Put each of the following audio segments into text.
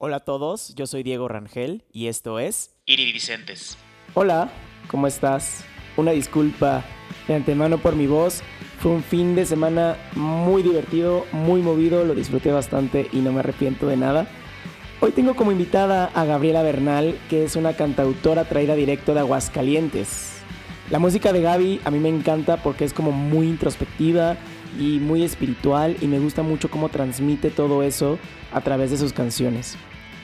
Hola a todos, yo soy Diego Rangel y esto es Iridicentes. Hola, ¿cómo estás? Una disculpa de antemano por mi voz. Fue un fin de semana muy divertido, muy movido, lo disfruté bastante y no me arrepiento de nada. Hoy tengo como invitada a Gabriela Bernal, que es una cantautora traída directo de Aguascalientes. La música de Gaby a mí me encanta porque es como muy introspectiva y muy espiritual y me gusta mucho cómo transmite todo eso a través de sus canciones.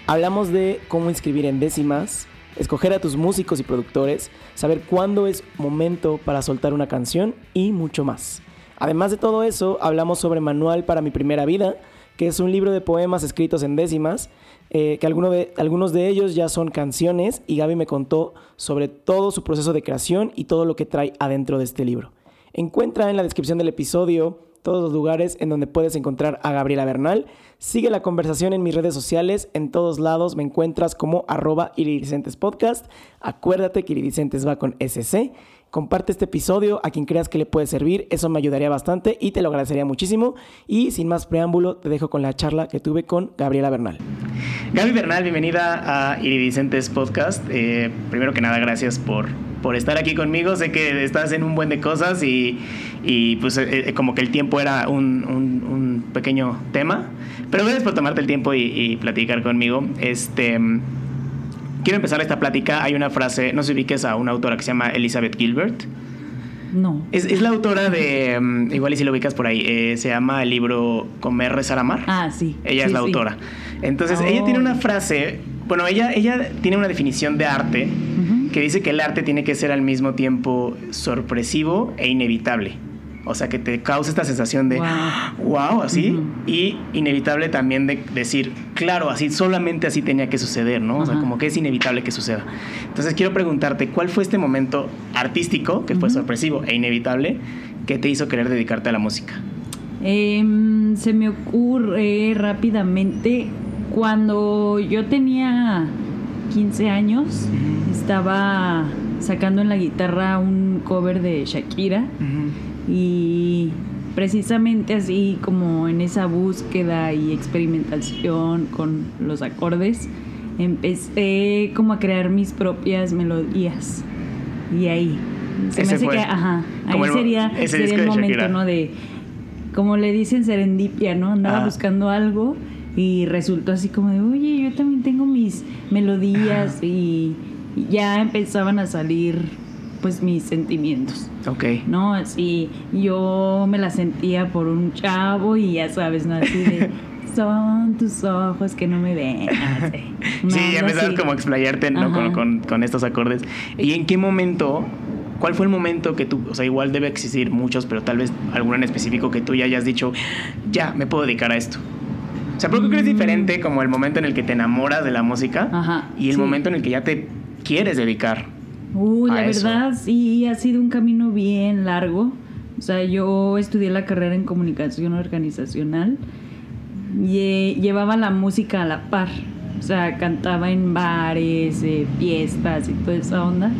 Hablamos de cómo inscribir en décimas, escoger a tus músicos y productores, saber cuándo es momento para soltar una canción y mucho más. Además de todo eso, hablamos sobre Manual para mi primera vida, que es un libro de poemas escritos en décimas, eh, que de, algunos de ellos ya son canciones y Gaby me contó sobre todo su proceso de creación y todo lo que trae adentro de este libro. Encuentra en la descripción del episodio todos los lugares en donde puedes encontrar a Gabriela Bernal. Sigue la conversación en mis redes sociales, en todos lados me encuentras como arroba podcast. Acuérdate que iridicentes va con SC. Comparte este episodio a quien creas que le puede servir, eso me ayudaría bastante y te lo agradecería muchísimo. Y sin más preámbulo, te dejo con la charla que tuve con Gabriela Bernal. Gaby Bernal, bienvenida a Iridicentes Podcast. Eh, primero que nada, gracias por, por estar aquí conmigo. Sé que estás en un buen de cosas y, y pues eh, eh, como que el tiempo era un, un, pequeño tema. Pero gracias por tomarte el tiempo y, y platicar conmigo. Este quiero empezar esta plática. Hay una frase, no sé si ubiques a una autora que se llama Elizabeth Gilbert. No. Es, es la autora de, mm, igual y si lo ubicas por ahí, eh, se llama el libro Comer, Rezar, Amar. Ah, sí. Ella es la autora. Entonces, ella tiene una oh. frase, bueno, ella, ella tiene una definición de arte que dice que el arte tiene que ser al mismo tiempo sorpresivo e inevitable. O sea, que te causa esta sensación de wow, así. Y inevitable también de decir, claro, así, solamente así tenía que suceder, ¿no? O sea, como que es inevitable que suceda. Entonces quiero preguntarte, ¿cuál fue este momento artístico, que fue sorpresivo e inevitable, que te hizo querer dedicarte a la música? Em, se me ocurre rápidamente cuando yo tenía 15 años, estaba sacando en la guitarra un cover de Shakira y precisamente así como en esa búsqueda y experimentación con los acordes, empecé como a crear mis propias melodías. Y ahí. Se me hace que, ajá, ahí sería, el momento, ¿no? De, como le dicen, serendipia, ¿no? Andaba buscando algo y resultó así como de, oye, yo también tengo mis melodías y ya empezaban a salir pues mis sentimientos. Ok. ¿No? Así yo me la sentía por un chavo y ya sabes, ¿no? Así de... Son tus ojos que no me ven. sí, ya empezabas como a explayarte ¿no? con, con, estos acordes. ¿Y en qué momento ¿Cuál fue el momento que tú, o sea, igual debe existir muchos, pero tal vez alguno en específico que tú ya hayas dicho, ya, me puedo dedicar a esto? O sea, porque creo que es diferente como el momento en el que te enamoras de la música y el momento en el que ya te quieres dedicar. Uy, la verdad sí, ha sido un camino bien largo. O sea, yo estudié la carrera en comunicación organizacional y eh, llevaba la música a la par. O sea, cantaba en bares, eh, fiestas y toda esa onda.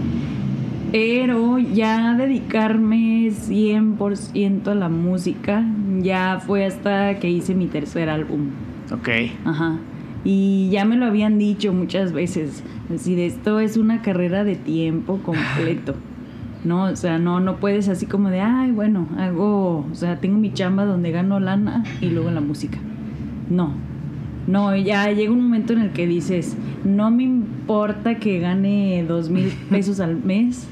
Pero ya dedicarme 100% a la música ya fue hasta que hice mi tercer álbum. Ok. Ajá. Y ya me lo habían dicho muchas veces. Así de esto es una carrera de tiempo completo. ¿no? O sea, no, no puedes así como de, ay, bueno, hago, o sea, tengo mi chamba donde gano lana y luego la música. No, no, ya llega un momento en el que dices, no me importa que gane dos mil pesos al mes,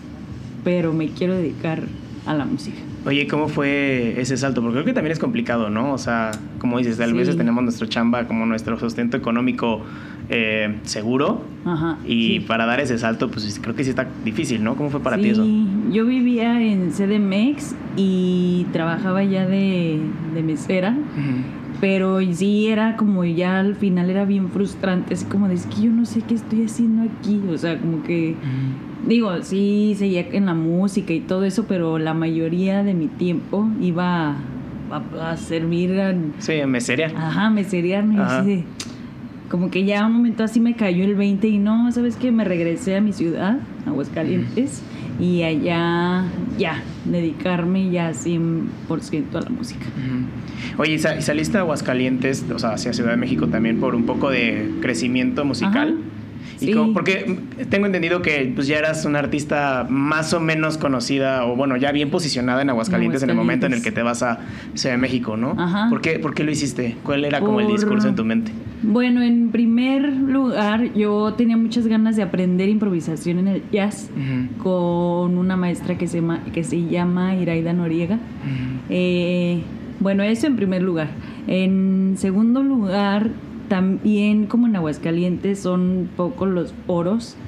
pero me quiero dedicar a la música. Oye, ¿cómo fue ese salto? Porque creo que también es complicado, ¿no? O sea, como dices, a veces tenemos nuestra chamba como nuestro sustento económico eh, seguro. Ajá, y para dar ese salto, pues creo que sí está difícil, ¿no? ¿Cómo fue para ti eso? Yo vivía en CDMX y trabajaba ya de, mesera. Pero sí era como ya al final era bien frustrante, así como de es que yo no sé qué estoy haciendo aquí. O sea, como que. Digo, sí, seguía en la música y todo eso, pero la mayoría de mi tiempo iba a, servir a... Sí, a meserear. Ajá, meserear. Ajá. Como que ya un momento así me cayó el 20 y no, ¿sabes qué? Me regresé a mi ciudad, Aguascalientes, y allá ya, dedicarme ya 100% a la música. Oye, ¿y saliste a Aguascalientes, o sea, hacia Ciudad de México también por un poco de crecimiento musical? Porque tengo entendido que pues, ya eras una artista más o menos conocida, o bueno, ya bien posicionada en Aguascalientes, en, el momento en el que te vas a Ciudad de México, ¿no? Ajá. ¿Por qué, ¿Por qué lo hiciste? ¿Cuál era como el discurso en tu mente? Bueno, en primer lugar, yo tenía muchas ganas de aprender improvisación en el jazz con una maestra que se llama, que se llama Iraida Noriega. Eh, bueno, eso en primer lugar. En segundo lugar, también como en Aguascalientes son pocos los oros,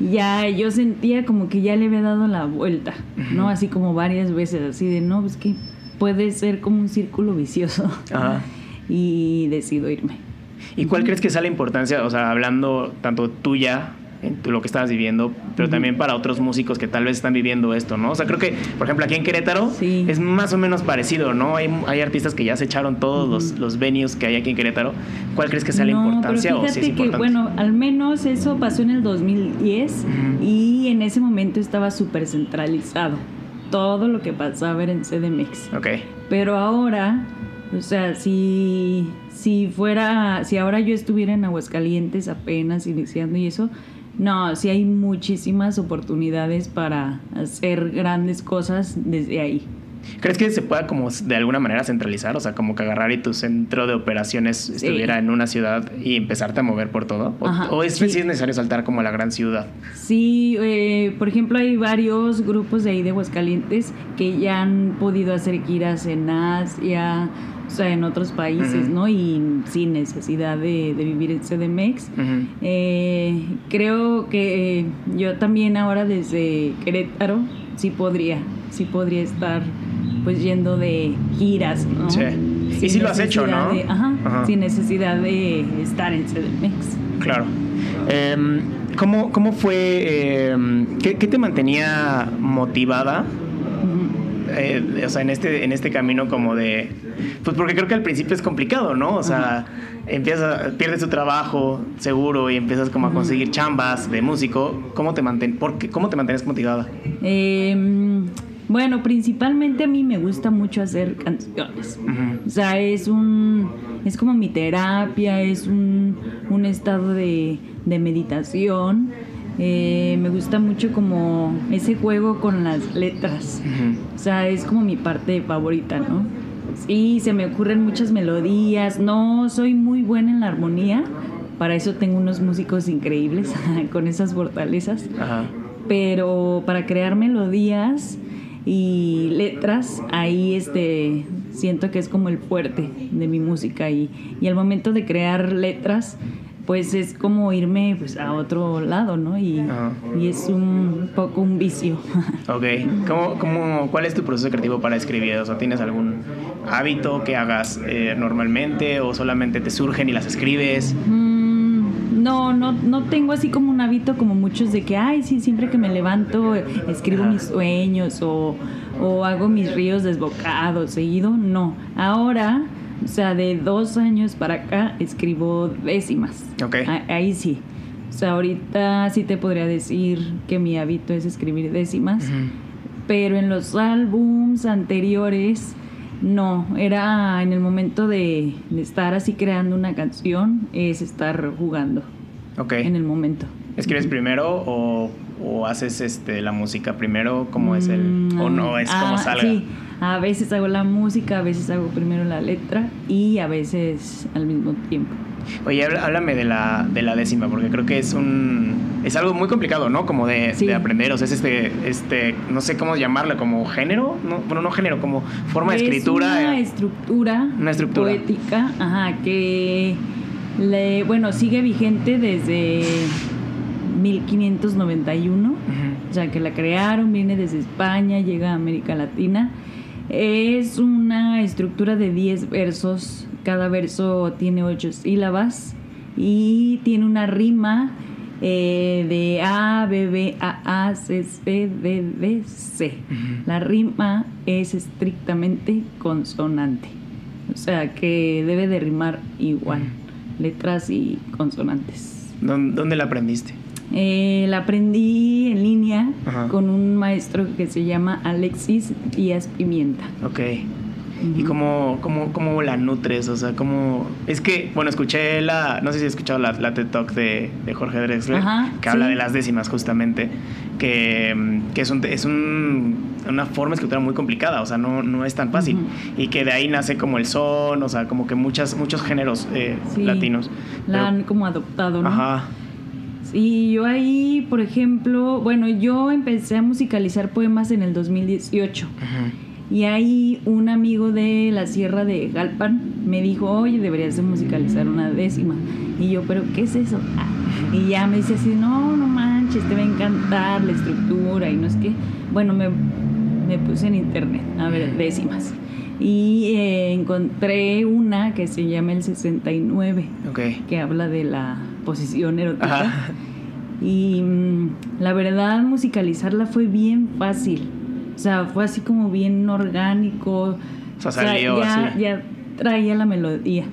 ya yo sentía como que ya le había dado la vuelta, ¿no? Así como varias veces, así de, no, pues que puede ser como un círculo vicioso. y decido irme. ¿Y cuál crees que sea la importancia, o sea, hablando tanto tuya en lo que estabas viviendo, pero también para otros músicos que tal vez están viviendo esto, ¿no? O sea, creo que, por ejemplo, aquí en Querétaro es más o menos parecido, ¿no? Hay, hay artistas que ya se echaron todos los, los, venues que hay aquí en Querétaro. ¿Cuál crees que sea la importancia o si es que, bueno, al menos eso pasó en el 2010 y en ese momento estaba súper centralizado. Todo lo que pasaba era en CDMX. Ok. Pero ahora, o sea, si, si fuera, si ahora yo estuviera en Aguascalientes apenas iniciando y eso, no, sí hay muchísimas oportunidades para hacer grandes cosas desde ahí. ¿Crees que se pueda como de alguna manera centralizar? O sea, como que agarrar y tu centro de operaciones estuviera en una ciudad y empezarte a mover por todo. ¿O, es, es necesario saltar como a la gran ciudad? Sí, eh, por ejemplo, hay varios grupos de ahí de Aguascalientes que ya han podido hacer giras en Asia, o sea, en otros países, ¿no? Y sin necesidad de, vivir en CDMX. Eh, creo que yo también ahora desde Querétaro sí podría, sí podría estar pues yendo de giras, ¿no? Sí. y sí lo has hecho, ¿no? ajá, sin necesidad de estar en CDMX. Claro. Em, ¿cómo, ¿Cómo fue, em, qué, qué, te mantenía motivada? Eh, o sea, en este, en este camino como de... Pues porque creo que al principio es complicado, ¿no? O sea, empiezas, pierdes tu trabajo seguro y empiezas como a conseguir chambas de músico. ¿Cómo te, manten, por ¿cómo te mantienes motivada? Em, bueno, principalmente a mí me gusta mucho hacer canciones. O sea, es un... Es como mi terapia, es un, un estado de, de meditación eh, me gusta mucho como ese juego con las letras. O sea, es como mi parte favorita, ¿no? Sí, se me ocurren muchas melodías. No soy muy buena en la armonía. Para eso tengo unos músicos increíbles con esas fortalezas. Pero para crear melodías y letras, ahí este siento que es como el fuerte de mi música y, y al momento de crear letras pues es como irme pues, a otro lado, ¿no? Y, y es un poco un vicio. Ok. ¿Cómo, cómo, cuál es tu proceso creativo para escribir? O sea, ¿tienes algún hábito que hagas eh, normalmente o solamente te surgen y las escribes? Mm, no, no, no tengo así como un hábito como muchos de que, ay, sí, siempre que me levanto escribo mis sueños o, o hago mis ríos desbocados seguido. No. Ahora o sea, de dos años para acá escribo décimas. Ok. Ahí sí. O sea, ahorita sí te podría decir que mi hábito es escribir décimas. Pero en los álbums anteriores, no. Era en el momento de, estar así creando una canción, es estar jugando. Ok. En el momento. ¿Escribes primero o, haces este, la música primero? ¿Cómo es el.? ¿O no es como ah, salga? Sí. A veces hago la música, a veces hago primero la letra y a veces al mismo tiempo. Oye, háblame de la, de la décima, porque creo que es un es algo muy complicado, ¿no? Como de, aprender, o sea, es este, este, no sé cómo llamarlo, como género, no, bueno, no género, como forma de escritura. Una estructura, una estructura poética, ajá, que le, bueno, sigue vigente desde 1591, o sea, que la crearon, viene desde España, llega a América Latina es una estructura de 10 versos. Cada verso tiene 8 sílabas y tiene una rima eh, de A, B, B, A, A, C, C, D, D, C. La rima es estrictamente consonante. O sea que debe de rimar igual. Letras y consonantes. ¿Dónde la aprendiste? Eh, la aprendí en línea Ajá. con un maestro que se llama Alexis Díaz Pimienta. Ok. ¿Y cómo, cómo, cómo la nutres? O sea, cómo... Es que, bueno, escuché la... No sé si has escuchado la, la TED Talk de, de Jorge Drexler, Ajá, que habla sí. de las décimas justamente, que, que es, un, es un- una forma escritura muy complicada, o sea, no, no es tan fácil. Ujú. Y que de ahí nace como el son, o sea, como que muchas, muchos géneros eh, Sí, latinos. La Pero- han como adoptado, ¿no? Ajá. Y yo ahí, por ejemplo, bueno, yo empecé a musicalizar poemas en el 2018. Ujú. Y ahí un amigo de la Sierra de Galpan me dijo, oye, deberías de musicalizar una décima. Y yo, ¿pero qué es eso? Ah, Y ya me dice así, no, no manches, te va a encantar la estructura y no es que... Bueno, me, me puse en internet a ver décimas. Y eh, encontré una que se llama el 69, Ok. que habla de la posición erótica. Ajá. Y mm, la verdad, musicalizarla fue bien fácil. O sea, fue así como bien orgánico. O sea, salió ya, así. ya traía la melodía.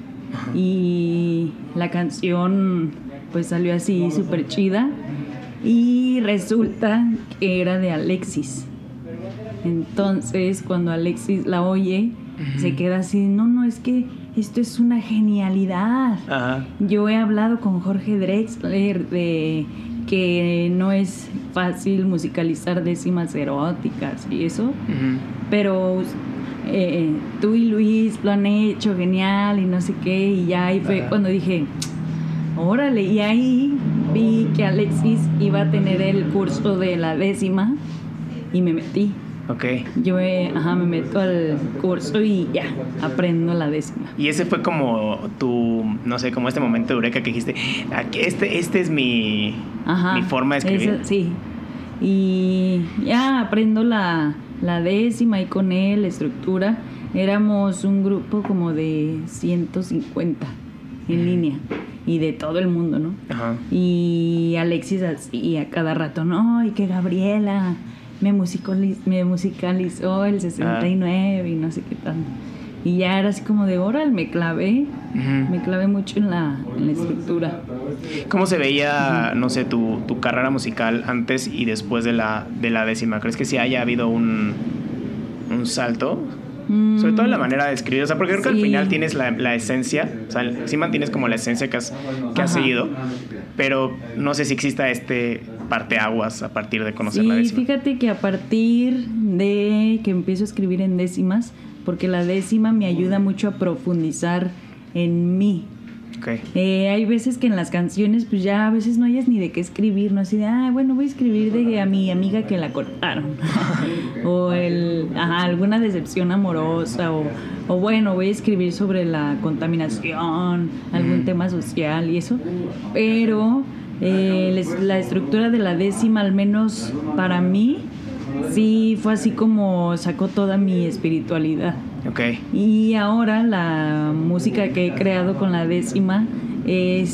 Y la canción, pues salió así súper chida. Y resulta que era de Alexis. Entonces, cuando Alexis la oye, se queda así: no, no, es que esto es una genialidad. Ajá. Yo he hablado con Jorge Drexler de que no es fácil musicalizar décimas eróticas y eso, pero eh, tú y Luis lo han hecho genial y no sé qué, y ya ahí fue cuando dije, órale, y ahí vi que Alexis iba a tener el curso de la décima y me metí. Ok. Yo eh, ajá, me meto al curso y ya, aprendo la décima. Y ese fue como tu, no sé, como este momento de eureka que dijiste, "Aquí, este, este es mi, Ajá, mi forma de escribir. sí. Y ya aprendo la, la décima y con él, la estructura. Éramos un grupo como de 150 en línea y de todo el mundo, ¿no? Ajá. Y Alexis así a cada rato, no, y que Gabriela me, musicaliz- me musicalizó el 69 y no sé qué tanto. Y ya era así como de oral, me clavé, me clavé mucho en la, en la estructura. ¿Cómo se veía, no sé, tu, tu carrera musical antes y después de la, de la décima? ¿Crees que sí haya habido un, un salto? Sobre todo en la Mm, manera de escribir. O sea, porque creo que al final tienes la, la esencia. O sea, sí mantienes como la esencia que has, que has seguido. Pero no sé si exista este parteaguas a partir de conocer la Sí, décima. fíjate que a partir de que empiezo a escribir en décimas, porque la décima me ayuda mucho a profundizar en mí. Ok. Eh, hay veces que en las canciones, pues ya a veces no hayas ni de qué escribir, ¿no? Así de, ah, bueno, voy a escribir de a mi amiga que la cortaron. o el, ajá, alguna decepción amorosa. O, o bueno, voy a escribir sobre la contaminación, algún Mm. tema social y eso. Pero eh, la estructura de la décima, al menos para mí, sí fue así como sacó toda mi espiritualidad. Ok. Y ahora la música que he creado con la décima es,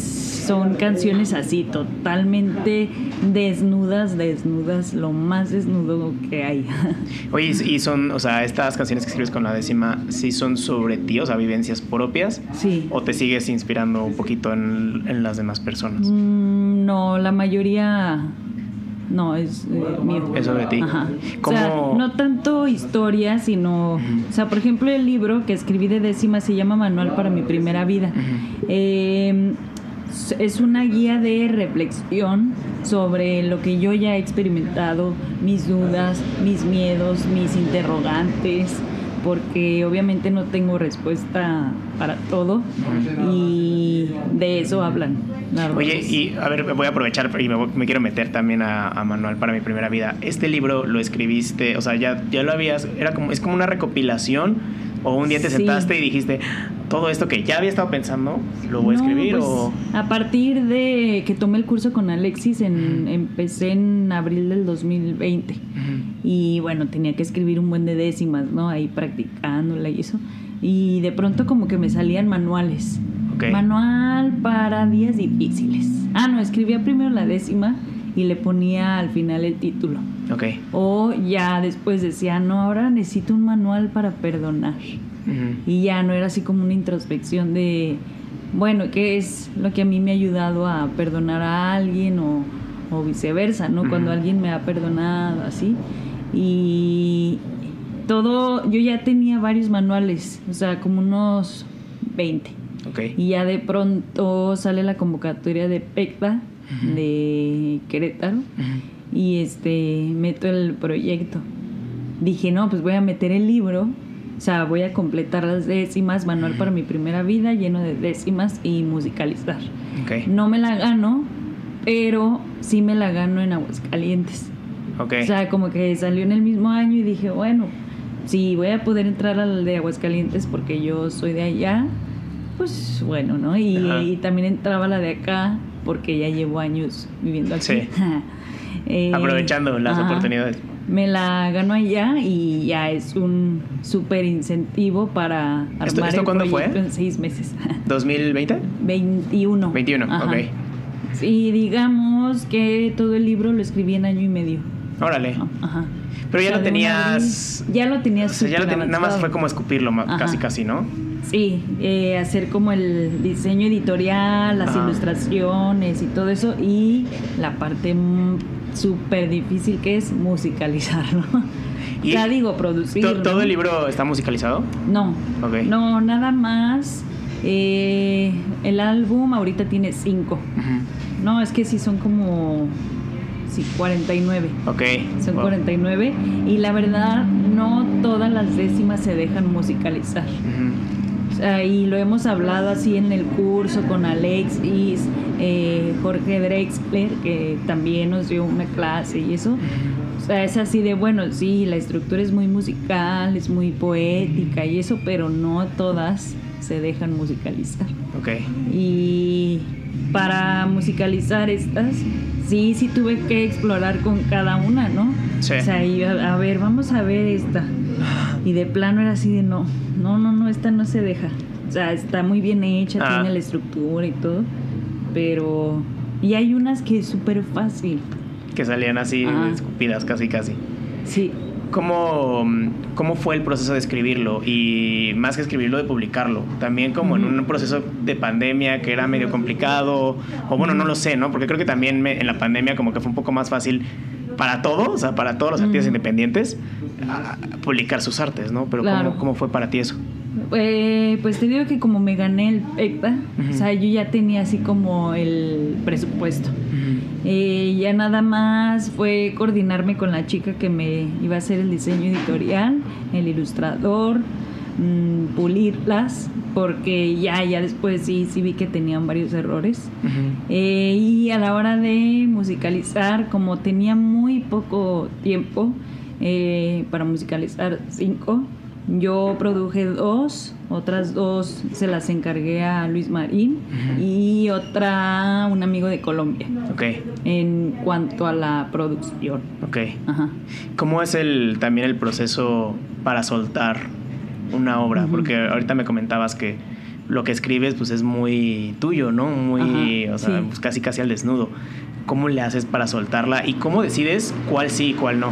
son canciones así, totalmente desnudas, desnudas, lo más desnudo que hay. Oye, y y son, o sea, estas canciones que escribes con la décima, ¿sí son sobre ti, o sea, vivencias propias? Sí. ¿O te sigues inspirando un poquito en, en las demás personas? Mm, no, la mayoría no es eh, mío. Es sobre ti. Ajá. ¿Cómo- O sea, no tanto historia, sino, o sea, por ejemplo, el libro que escribí de décima se llama Manual para mi primera vida. Eh, es una guía de reflexión sobre lo que yo ya he experimentado, mis dudas, mis miedos, mis interrogantes, porque obviamente no tengo respuesta para todo y de eso hablan. Oye, y a ver, voy a aprovechar y me, me quiero meter también a, a Manual para mi primera vida. Este libro lo escribiste, o sea, ya, ya lo habías, era como, es como una recopilación, o un día te Sí. sentaste y dijiste, todo esto que ya había estado pensando, lo voy a escribir, pues, o... A partir de que tomé el curso con Alexis, en, empecé en abril del 2020. Ujú. Y bueno, tenía que escribir un buen de décimas, ¿no? Ahí practicándola y eso. Y de pronto como que me salían manuales. Manual para días difíciles. Ah, no, escribía primero la décima y le ponía al final el título. Ok. O ya después decía, no, ahora necesito un manual para perdonar. Y ya no era así como una introspección de, bueno, ¿qué es lo que a mí me ha ayudado a perdonar a alguien o, o viceversa, ¿no? Cuando alguien me ha perdonado, así. Y todo, yo ya tenía varios manuales, o sea, como unos 20. Ok. Y ya de pronto sale la convocatoria de PECTA de Querétaro. Y este meto el proyecto. Dije, no, pues voy a meter el libro, o sea, voy a completar las décimas, manual para mi primera vida, lleno de décimas y musicalizar. Ok. No me la gano, pero sí me la gano en Aguascalientes. Ok. O sea, como que salió en el mismo año y dije, bueno, si voy a poder entrar al de Aguascalientes porque yo soy de allá, pues bueno, ¿no? Y, y también entraba la de acá porque ya llevo años viviendo aquí. Sí. Eh, Aprovechando las ajá. oportunidades. Me la gano allá y ya es un súper incentivo para armar ¿Esto- esto el cuándo fue? en seis meses. ¿2020? 21. 21, Ajá. ok. Sí, digamos que todo el libro lo escribí en año y medio. Órale. Ajá. Pero ya lo tenías. Ya lo tenías. O sea, ya lo ten- nada más fue como escupirlo, Ajá. casi casi, ¿no? Sí, eh, hacer como el diseño editorial, las ilustraciones y todo eso. Y la parte súper difícil que es musicalizarlo. Y ya digo, producirlo. ¿To- ¿Todo el libro está musicalizado? No. Ok. No, nada más. eh, el álbum ahorita tiene cinco. No, es que sí son como. Sí, 49. Ok. Son Wow. 49 y la verdad no todas las décimas se dejan musicalizar. O sea, y lo hemos hablado así en el curso con Alex y eh, Jorge Drexler, que también nos dio una clase y eso. O sea, es así de, bueno, sí, la estructura es muy musical, es muy poética y eso, pero no todas se dejan musicalizar. Ok. Y para musicalizar estas, sí, sí tuve que explorar con cada una, ¿no? Sí. O sea, y a, a ver, vamos a ver esta. Y de plano era así de no, no, no, no, esta no se deja. O sea, está muy bien hecha, Ah. tiene la estructura y todo, pero... Y hay unas que es súper fácil. Que salían así Ajá. escupidas, casi casi. Sí, ¿Cómo, ¿Cómo fue el proceso de escribirlo? Y más que escribirlo, de publicarlo. También como en Ujú. un proceso de pandemia que era medio complicado. O bueno, no lo sé, ¿no? Porque creo que también me- en la pandemia como que fue un poco más fácil para todos, o sea, para todos los artistas Ujú. independientes, a- publicar sus artes, ¿no? Pero Claro. ¿cómo, ¿cómo fue para ti eso? Eh, pues te digo que como me gané el PECTA, Ujú. o sea, yo ya tenía así como el presupuesto. Eh, ya nada más fue coordinarme con la chica que me iba a hacer el diseño editorial, el ilustrador, mm, pulirlas, porque ya, ya después sí, sí vi que tenían varios errores. Eh, y a la hora de musicalizar, como tenía muy poco tiempo eh, para musicalizar cinco, yo produje dos, otras dos se las encargué a Luis Marín y otra a un amigo de Colombia Ok, en cuanto a la producción. ok. Ajá. ¿Cómo es el, también el proceso para soltar una obra? Porque ahorita me comentabas que lo que escribes pues es muy tuyo, ¿no? Muy, Ajá, o sea, sí. pues, casi casi al desnudo. ¿Cómo le haces para soltarla y cómo decides cuál sí y cuál no?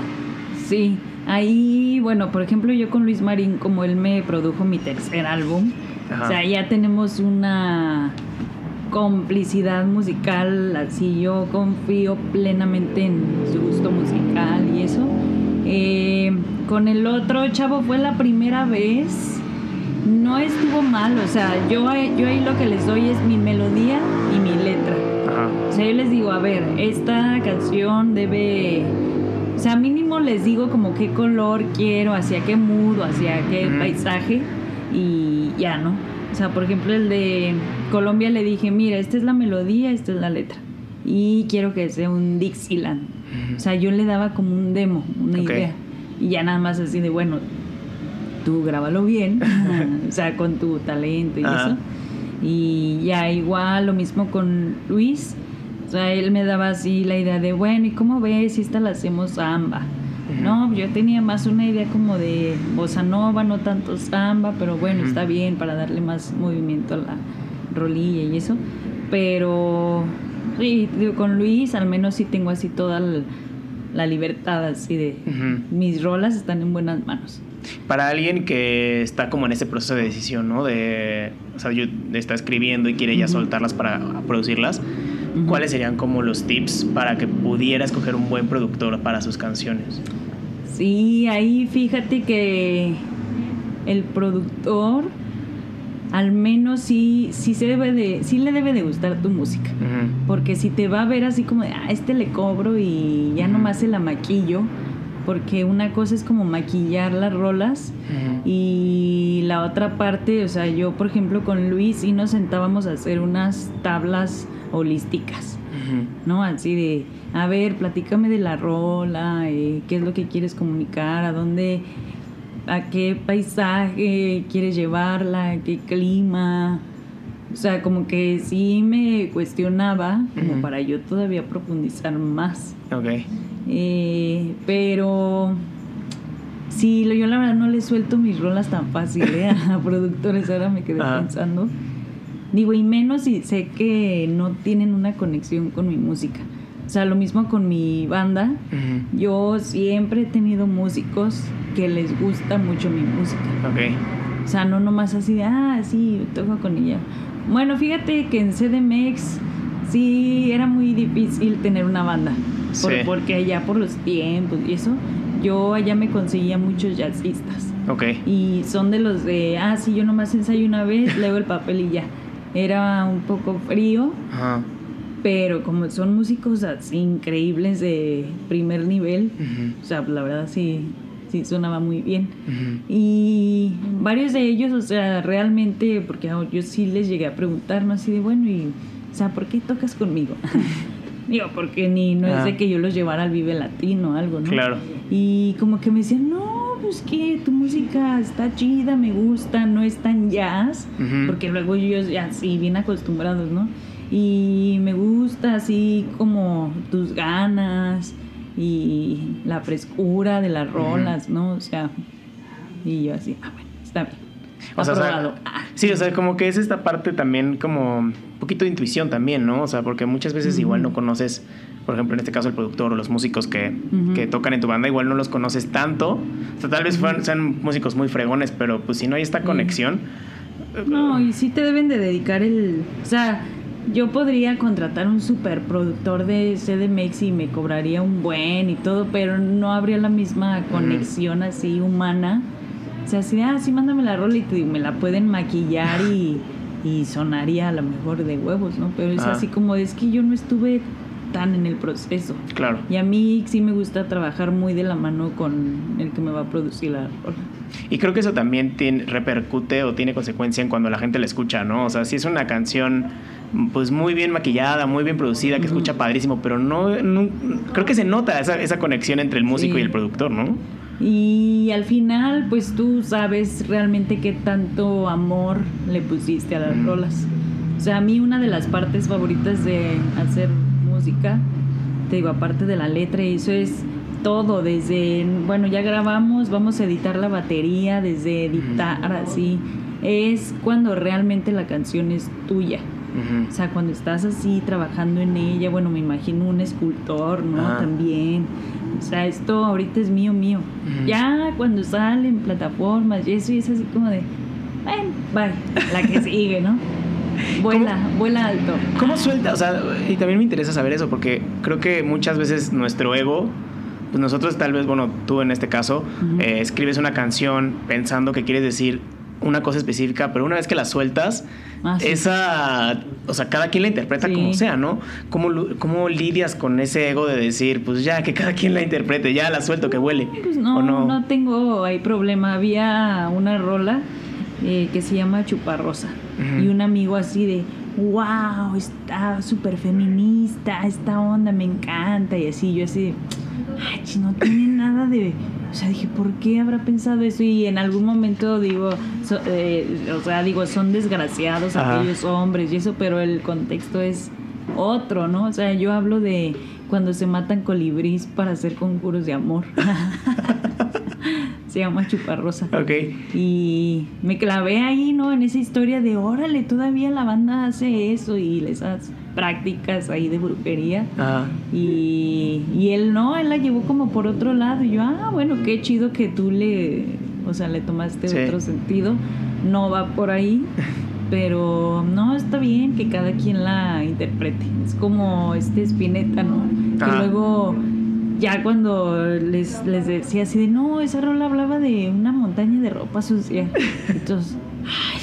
Sí, ahí, bueno, por ejemplo, yo con Luis Marín, como él me produjo mi tercer álbum, Ajá. o sea, ya tenemos una complicidad musical, así yo confío plenamente en su gusto musical y eso. Eh, con el otro chavo fue la primera vez, no estuvo mal, o sea, yo, yo ahí lo que les doy es mi melodía y mi letra. Ajá. O sea, yo les digo, a ver, esta canción debe. O sea, mínimo les digo como qué color quiero, hacia qué mood, hacia qué Ujú. paisaje y ya, ¿no? O sea, por ejemplo, el de Colombia le dije, mira, esta es la melodía, esta es la letra. Y quiero que sea un Dixieland. O sea, yo le daba como un demo, una Ok. idea. Y ya nada más así de, bueno, tú grábalo bien, o sea, con tu talento y eso. Y ya igual lo mismo con Luis. O sea, él me daba así la idea de, bueno, ¿y cómo ves si esta la hacemos samba? Ujú. No, yo tenía más una idea como de bossa nova, no tanto samba, pero bueno, Ujú. está bien para darle más movimiento a la rolilla y eso. Pero sí, digo, con Luis al menos sí tengo así toda la, la libertad así de Ujú. mis rolas están en buenas manos. Para alguien que está como en ese proceso de decisión, ¿no? De, o sea, yo está escribiendo y quiere ya soltarlas para producirlas. ¿Cuáles serían como los tips para que pudiera escoger un buen productor para sus canciones? Sí, ahí fíjate que el productor al menos sí, sí se debe de, sí le debe de gustar tu música. Porque si te va a ver así como de, ah, este le cobro y ya nomás se la maquillo, porque una cosa es como maquillar las rolas y la otra parte, o sea, yo por ejemplo con Luis sí nos sentábamos a hacer unas tablas holísticas, ¿no? Así de, a ver, platícame de la rola, eh, qué es lo que quieres comunicar, a dónde a qué paisaje quieres llevarla, qué clima. O sea, como que sí me cuestionaba, como para yo todavía profundizar más. Ok. Eh, pero sí, yo la verdad no le suelto mis rolas tan fácil ¿eh? a productores, ahora me quedé pensando. Digo, y menos si sé que no tienen una conexión con mi música. O sea, lo mismo con mi banda. Yo siempre he tenido músicos que les gusta mucho mi música. Ok. O sea, no nomás así de, ah, sí, toco con ella. Bueno, fíjate que en CDMX sí era muy difícil tener una banda. Porque allá por los tiempos y eso, yo allá me conseguía muchos jazzistas. Ok. Y son de los de, ah, sí, yo nomás ensayo una vez, leo el papel y ya. Era un poco frío. Ajá pero como son músicos así increíbles de primer nivel, o sea, la verdad sí, sí sonaba muy bien. Y varios de ellos, o sea, realmente, porque yo sí les llegué a preguntar, ¿no? Así de, bueno, y, o sea, ¿por qué tocas conmigo? Digo, porque ni, no es de ah. que yo los llevara al Vive Latino o algo, ¿no? Claro. Y como que me decían, no, pues que tu música está chida, me gusta, no es tan jazz, porque luego ellos ya sí, bien acostumbrados, ¿no? Y me gusta así como tus ganas y la frescura de las rolas, ¿no? O sea, y yo así, ah, bueno, está bien. O sea, sí, o sea, como que es esta parte también como poquito de intuición también, ¿no? O sea, porque muchas veces igual no conoces, por ejemplo, en este caso el productor o los músicos que, que tocan en tu banda, igual no los conoces tanto. O sea, tal vez sean músicos muy fregones, pero pues si no hay esta conexión... No, y sí te deben de dedicar el... O sea, yo podría contratar un superproductor de CDMX y me cobraría un buen y todo, pero no habría la misma conexión así humana. O sea, así, ah, sí, mándame la rola y me la pueden maquillar y, y sonaría a lo mejor de huevos, ¿no? Pero es ah. así como, es que yo no estuve tan en el proceso. Claro. Y a mí sí me gusta trabajar muy de la mano con el que me va a producir la rola. Y creo que eso también tiene, repercute o tiene consecuencia en cuando la gente la escucha, ¿no? O sea, si es una canción pues muy bien maquillada, muy bien producida, que escucha padrísimo, pero no, creo que se nota esa, esa conexión entre el músico y el productor, ¿no? Y al final, pues tú sabes realmente qué tanto amor le pusiste a las rolas. O sea, a mí una de las partes favoritas de hacer música, te digo, aparte de la letra, eso es todo, desde, bueno, ya grabamos, vamos a editar la batería, desde editar así, es cuando realmente la canción es tuya. O sea, cuando estás así trabajando en ella, bueno, me imagino un escultor, ¿no? También. O sea, esto ahorita es mío, mío. Ya cuando sale en plataformas y eso, es así como de, bueno, bye, la que sigue, ¿no? Vuela, vuela alto. ¿Cómo suelta? O sea, y también me interesa saber eso, porque creo que muchas veces nuestro ego pues nosotros tal vez, bueno, tú en este caso, eh, escribes una canción pensando que quieres decir una cosa específica, pero una vez que la sueltas, ah, esa, o sea, cada quien la interpreta como sea, ¿no? ¿Cómo, ¿Cómo lidias con ese ego de decir, pues ya, que cada quien la interprete, ya la suelto, que huele? Pues no, no? tengo ahí problema. Había una rola eh, que se llama Chuparrosa y un amigo así de, wow, está súper feminista, esta onda me encanta y así, yo así, ay, no tiene nada de o sea, dije, ¿por qué habrá pensado eso? Y en algún momento digo, eh, o sea, digo, son desgraciados aquellos hombres y eso, pero el contexto es otro, ¿no? O sea, yo hablo de cuando se matan colibrís para hacer conjuros de amor. se llama Chuparrosa. Ok. Y me clavé ahí, ¿no? En esa historia de, órale, todavía la banda hace eso y esas prácticas ahí de brujería. Y, y él no, él la llevó como por otro lado. Y yo, ah, bueno, qué chido que tú le, o sea, le tomaste otro sentido. No va por ahí. pero no, está bien que cada quien la interprete. Es como este Spinetta, ¿no? Que luego, ya cuando les, les decía así de, no, esa rola hablaba de una montaña de ropa sucia. Entonces, ay,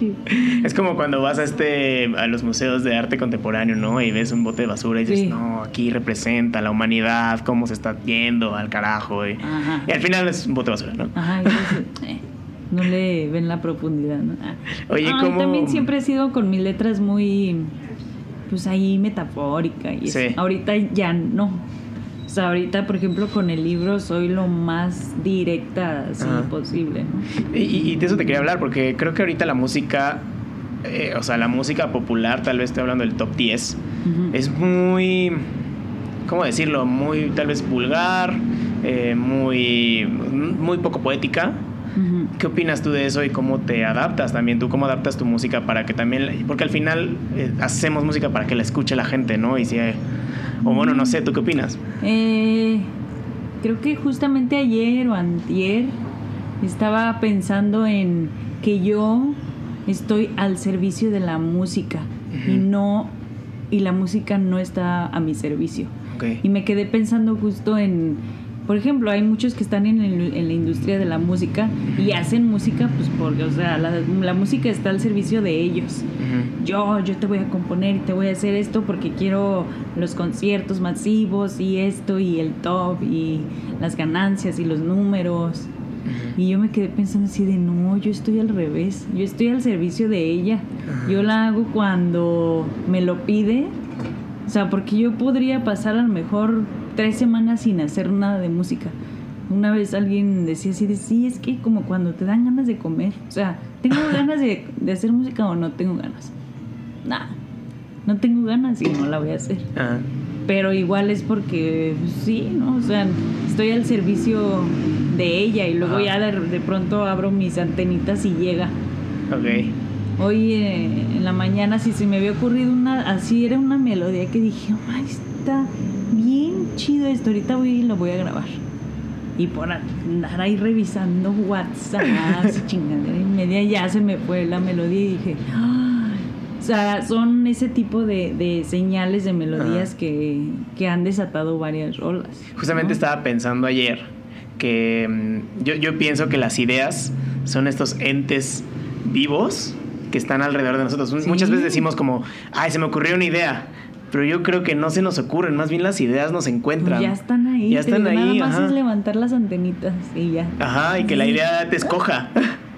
Es como cuando vas a este a los museos de arte contemporáneo, ¿no? Y ves un bote de basura y dices, Sí. no, aquí representa la humanidad, cómo se está yendo al carajo. Y, al final es un bote de basura, ¿no? Ajá, y entonces, eh, no le ven la profundidad, ¿no? Ah. Oye, Ay, ¿cómo- también siempre he sido con mis letras muy, pues ahí metafórica y eso. Sí. Ahorita ya no. O sea, ahorita, por ejemplo, con el libro soy lo más directa así Ajá. posible, ¿no? Y, y de eso te quería hablar, porque creo que ahorita la música, eh, o sea, la música popular, tal vez estoy hablando del top 10, Ujú. es muy, ¿cómo decirlo? Muy tal vez vulgar, eh, muy, muy poco poética. ¿Qué opinas tú de eso y cómo te adaptas también? ¿Tú cómo adaptas tu música para que también, porque al final eh, hacemos música para que la escuche la gente, ¿no? Y si, hay- o bueno, no sé, ¿tú qué opinas? Eh, creo que justamente ayer o antier estaba pensando en que yo estoy al servicio de la música y no y la música no está a mi servicio. Y me quedé pensando justo en, por ejemplo, hay muchos que están en, el- en la industria de la música y hacen música pues porque, o sea, la, la música está al servicio de ellos yo, yo te voy a componer y te voy a hacer esto porque quiero los conciertos masivos y esto y el top y las ganancias y los números. Y yo me quedé pensando así de, no, yo estoy al revés, yo estoy al servicio de ella. Yo la hago cuando me lo pide. O sea, porque yo podría pasar a lo mejor tres semanas sin hacer nada de música. Una vez alguien decía así de, sí, es que como cuando te dan ganas de comer. O sea, ¿tengo ganas de, de hacer música o no tengo ganas? Nada, no tengo ganas y no la voy a hacer. Ajá. Pero igual es porque, pues, sí, ¿no? O sea, estoy al servicio de ella y luego Ajá. ya de, de pronto abro mis antenitas y llega. Ok. Hoy eh, en la mañana, si se me había ocurrido una, así era una melodía que dije, ay, está bien chido esto, ahorita voy y lo voy a grabar. Y por andar ahí revisando WhatsApp, chingadera y media, ya se me fue la melodía y dije, ay. O sea, son ese tipo de, de señales de melodías que, que han desatado varias rolas. Justamente ¿no? estaba pensando ayer que mm, yo, yo pienso que las ideas son estos entes vivos que están alrededor de nosotros. Sí. Muchas veces decimos como, ay, se me ocurrió una idea, pero yo creo que no se nos ocurren, más bien las ideas nos encuentran. Ya están ahí. Ya están digo, ahí, Nada más ajá. es levantar las antenitas y ya. Ajá, y que la idea te escoja.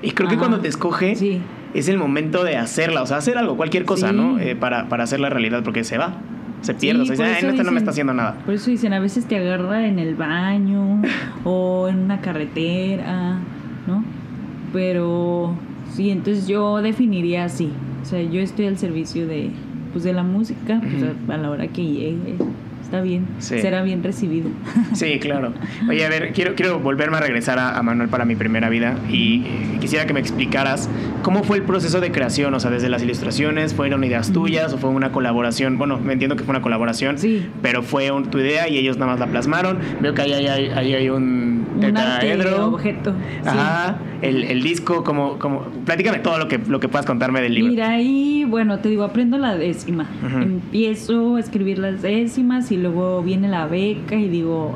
Y creo que cuando te escoge Sí. es el momento de hacerla, o sea, hacer algo, cualquier cosa, Sí. ¿no? Eh, para, para hacer la realidad, porque se va, se pierde, Sí, o sea, por dice, "Ay, eso no, me dicen- está haciendo nada. Por eso dicen, a veces te agarra en el baño o en una carretera, ¿no? Pero sí, entonces yo definiría así. O sea, yo estoy al servicio de, pues, de la música, pues, Ujú. a, a la hora que llegue. Está bien, Sí. será bien recibido. Sí, claro. Oye, a ver, quiero, quiero volverme a regresar a, a Manuel para mi primera vida y eh, quisiera que me explicaras cómo fue el proceso de creación, o sea, desde las ilustraciones, ¿fueron ideas tuyas o fue una colaboración? Bueno, me entiendo que fue una colaboración, Sí. pero fue un- tu idea y ellos nada más la plasmaron. Veo que ahí ahí, ahí hay un Un arte objeto. sí. Ajá, el, el disco, como, como, platícame todo lo que, lo que puedas contarme del libro. Mira, ahí, bueno, te digo, aprendo la décima. Empiezo a escribir las décimas y luego viene la beca y digo,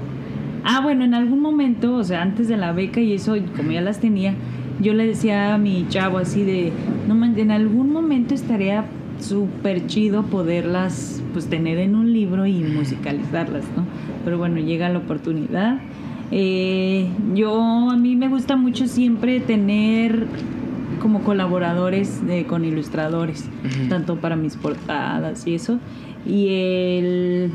ah, bueno, en algún momento, o sea, antes de la beca y eso, como ya las tenía, yo le decía a mi chavo así de, no man, en algún momento estaría súper chido poderlas pues tener en un libro y musicalizarlas, ¿no? Pero bueno, llega la oportunidad. Eh, yo, a mí me gusta mucho siempre tener como colaboradores de- con ilustradores, tanto para mis portadas y eso. Y el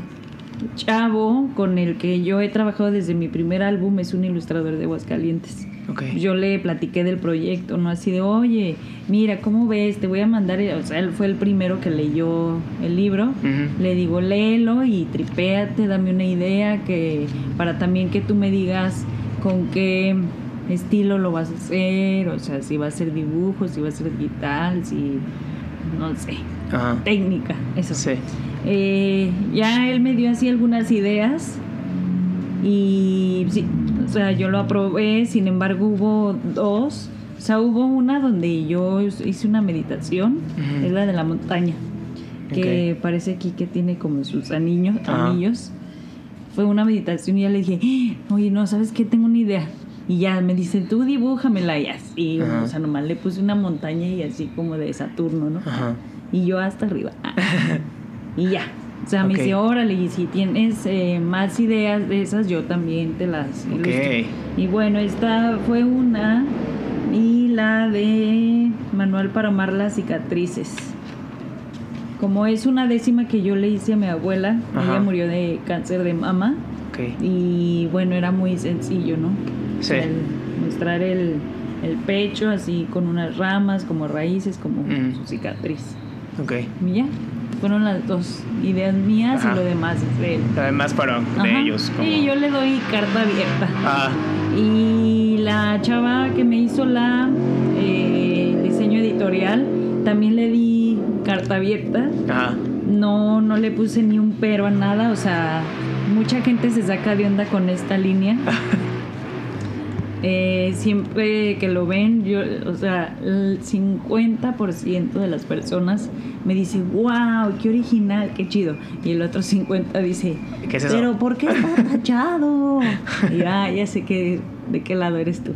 chavo con el que yo he trabajado desde mi primer álbum es un ilustrador de Aguascalientes. Ok. Yo le platiqué del proyecto, ¿no? Así de, oye, mira, ¿cómo ves? Te voy a mandar, o sea, él fue el primero que leyó el libro. Le digo, léelo y tripéate, dame una idea que para también que tú me digas con qué estilo lo vas a hacer, o sea, si va a ser dibujo, si va a ser digital, si no sé, técnica, eso. Sí. Eh, ya él me dio así algunas ideas y sí, o sea, yo lo aprobé, sin embargo hubo dos O sea, hubo una donde yo hice una meditación, es la de la montaña, que parece aquí que tiene como sus anillos, anillos. Fue una meditación y ya le dije, "Ah, oye, no, ¿sabes qué? Tengo una idea. Y ya me dice, tú dibújamela y así, Ajá. o sea, nomás le puse una montaña y así como de Saturno, ¿no? Y yo hasta arriba. Y ya. O sea, me Ok. dice, órale, y si tienes eh, más ideas de esas, yo también te las Ok. ilustro". Y bueno, esta fue una. Y la de Manual para amar las cicatrices. Como es una décima que yo le hice a mi abuela, Ajá. ella murió de cáncer de mama. Ok. Y bueno, era muy sencillo, ¿no? Sí. El mostrar el, el pecho así con unas ramas, como raíces, como Mm. su cicatriz. Ok. Y ya, fueron las dos ideas mías Ajá. y lo demás es de él. Además para de Ajá. ellos. Como... Sí, yo le doy carta abierta. Ah, Y la chava que me hizo la eh, diseño editorial, también le di carta abierta. ajá. No, no le puse ni un pero a nada. O sea, mucha gente se saca de onda con esta línea. Eh, siempre que lo ven, yo, o sea, el 50% de las personas me dice, wow, qué original, qué chido. Y el otro 50% dice, ¿Qué es eso? pero ¿por qué está tachado? y ya, ya sé que, de qué lado eres tú.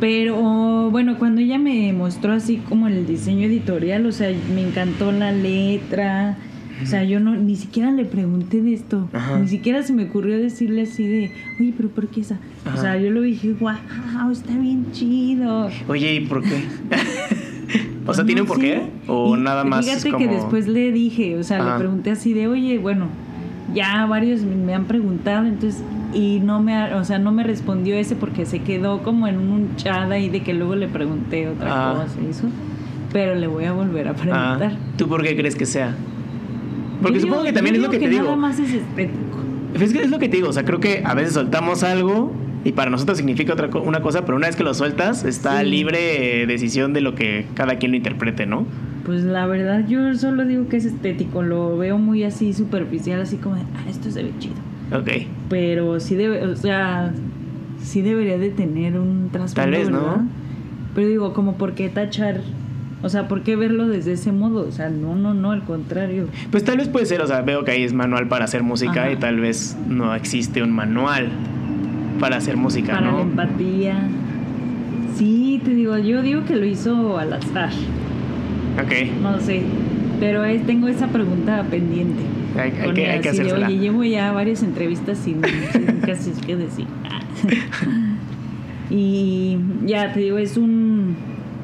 Pero bueno, cuando ella me mostró así como el diseño editorial, o sea, me encantó la letra. O sea, yo no ni siquiera le pregunté de esto. Ajá. Ni siquiera se me ocurrió decirle así de, oye, pero ¿por qué esa? O sea, yo lo dije, wow, está bien chido. Oye, ¿y por qué? o sea, ¿tiene un por qué? ¿O Y nada más Fíjate como... que después le dije, o sea, Ajá. le pregunté así de, oye, bueno, ya varios me han preguntado, entonces, y no me, o sea, no me respondió ese porque se quedó como en un chat ahí de que luego le pregunté otra Ah. cosa y eso, pero le voy a volver a Ah, preguntar. ¿Tú por qué crees que sea? Porque Yo supongo digo- que también es lo que, digo te Nada digo. más es estético. Es que es lo que te digo, o sea, creo que a veces soltamos algo y para nosotros significa otra co- una cosa, pero una vez que lo sueltas está Sí. libre eh, decisión de lo que cada quien lo interprete, ¿no? Pues la verdad, yo solo digo que es estético, lo veo muy así superficial, así como de, ah, esto se ve chido. Ok. Pero sí debe, o sea, sí debería de tener un trasfondo, vez, ¿no? ¿verdad? Pero digo, como por qué tachar, o sea, por qué verlo desde ese modo, o sea, no, no, no, al contrario. Pues tal vez puede ser, o sea, veo que ahí es manual para hacer música Ajá. y tal vez no existe un manual para hacer música, Para la ¿no? empatía. Sí, te digo, yo digo que lo hizo al azar, Ok. no sé, pero es, tengo esa pregunta pendiente. Hay, que, hay que de. Oye, llevo ya varias entrevistas sin, sin casi qué decir. y ya te digo, es un,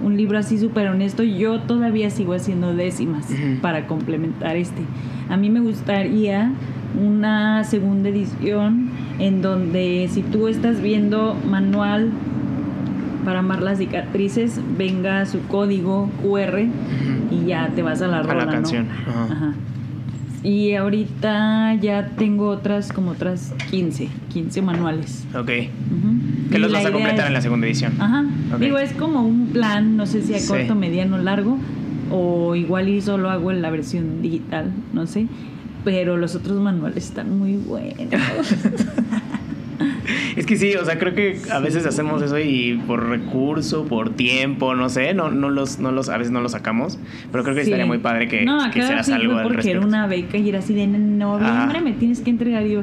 un libro así súper honesto. Yo todavía sigo haciendo décimas para complementar este. A mí me gustaría una segunda edición en donde si tú estás viendo manual para amar las cicatrices, venga su código QR Ujú. y ya te vas a la A rola, la ¿no? canción. Ajá. Ajá. Y ahorita ya tengo otras, como otras 15, 15 manuales. Ok. Que los vas a completar es- en la segunda edición. Ajá. Digo, es como un plan, no sé si a Sí. corto, mediano, largo, o igual y solo hago en la versión digital, no sé. Pero los otros manuales están muy buenos. Es que sí, o sea, creo que a veces hacemos eso y por recurso, por tiempo, no sé, no, no los, no los, a veces no los sacamos, pero creo que Sí. estaría muy padre que, no, que hicieras sí algo al porque era una beca y era así de noviembre Ajá. me tienes que entregar y yo,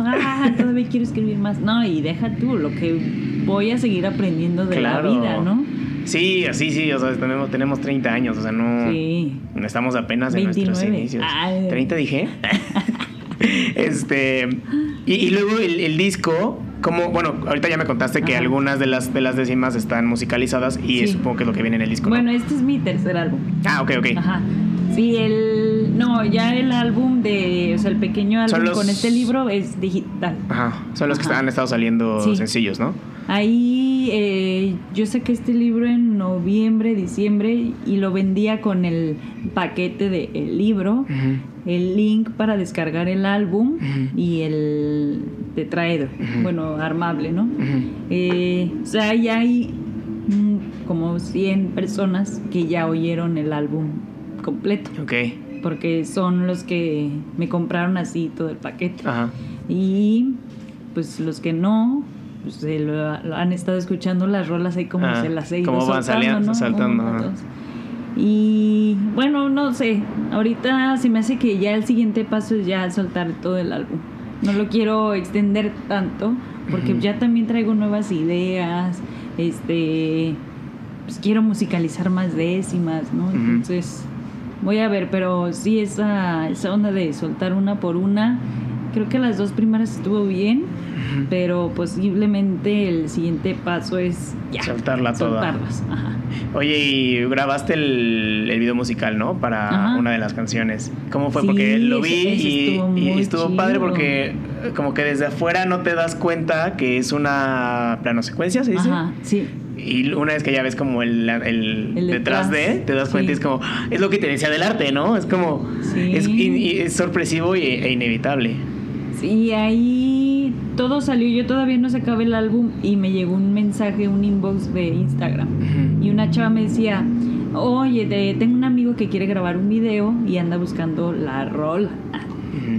ah, todavía quiero escribir más. No, y deja tú lo que voy a seguir aprendiendo de Claro. la vida, ¿no? Sí, así sí, o sea, tenemos, tenemos 30 años, o sea, no, Sí. estamos apenas en nuestros 29. inicios. Ay. ¿30 dije? este, y, y luego el, el disco, como, bueno, ahorita ya me contaste que Ajá. algunas de las, de las décimas están musicalizadas y Sí. supongo que es lo que viene en el disco. ¿no? Bueno, este es mi tercer álbum. Ah, ok, ok. Ajá. Sí, el. No, ya el álbum de. O sea, el pequeño álbum los- con este libro es digital. Ajá, son los que han estado saliendo Sí. sencillos, ¿no? Ahí eh, yo saqué este libro en noviembre, diciembre y lo vendía con el paquete del libro, Ujú. el link para descargar el álbum y el tetraedro, Ujú. bueno, armable, ¿no? Eh, o sea, ya hay mm, como 100 personas que ya oyeron el álbum completo, Ok. porque son los que me compraron así todo el paquete. Ajá. Y pues los que no, pues se lo, lo han estado escuchando las rolas ahí como Ah, se las he ido cómo van saliendo, ¿no? saltando. Y bueno, no sé, ahorita se me hace que ya el siguiente paso es ya soltar todo el álbum. No lo quiero extender tanto porque Ujú. ya también traigo nuevas ideas, este, pues quiero musicalizar más décimas, ¿no? Ujú. Entonces voy a ver, pero sí esa, esa onda de soltar una por una, creo que las dos primeras estuvo bien, Pero posiblemente el siguiente paso es ya Soltarla toda. Ajá. Oye, y grabaste el, el video musical, ¿no? Para Ajá. una de las canciones. ¿Cómo fue? Sí, porque lo vi ese- ese y estuvo y estuvo padre chido. porque eh, como que desde afuera no te das cuenta que es una plano secuencia, ¿se dice? Ajá, sí. Y una vez que ya ves como el, el, El detrás, de, te das cuenta sí. y es como, es lo que te decía del arte, ¿no? Es como, Sí. es, in- es sorpresivo y- e inevitable. Sí, ahí todo salió. Yo todavía no sacaba el álbum y me llegó un mensaje, un inbox de Instagram. Y una chava me decía, oye, te- tengo un amigo que quiere grabar un video y anda buscando la rola.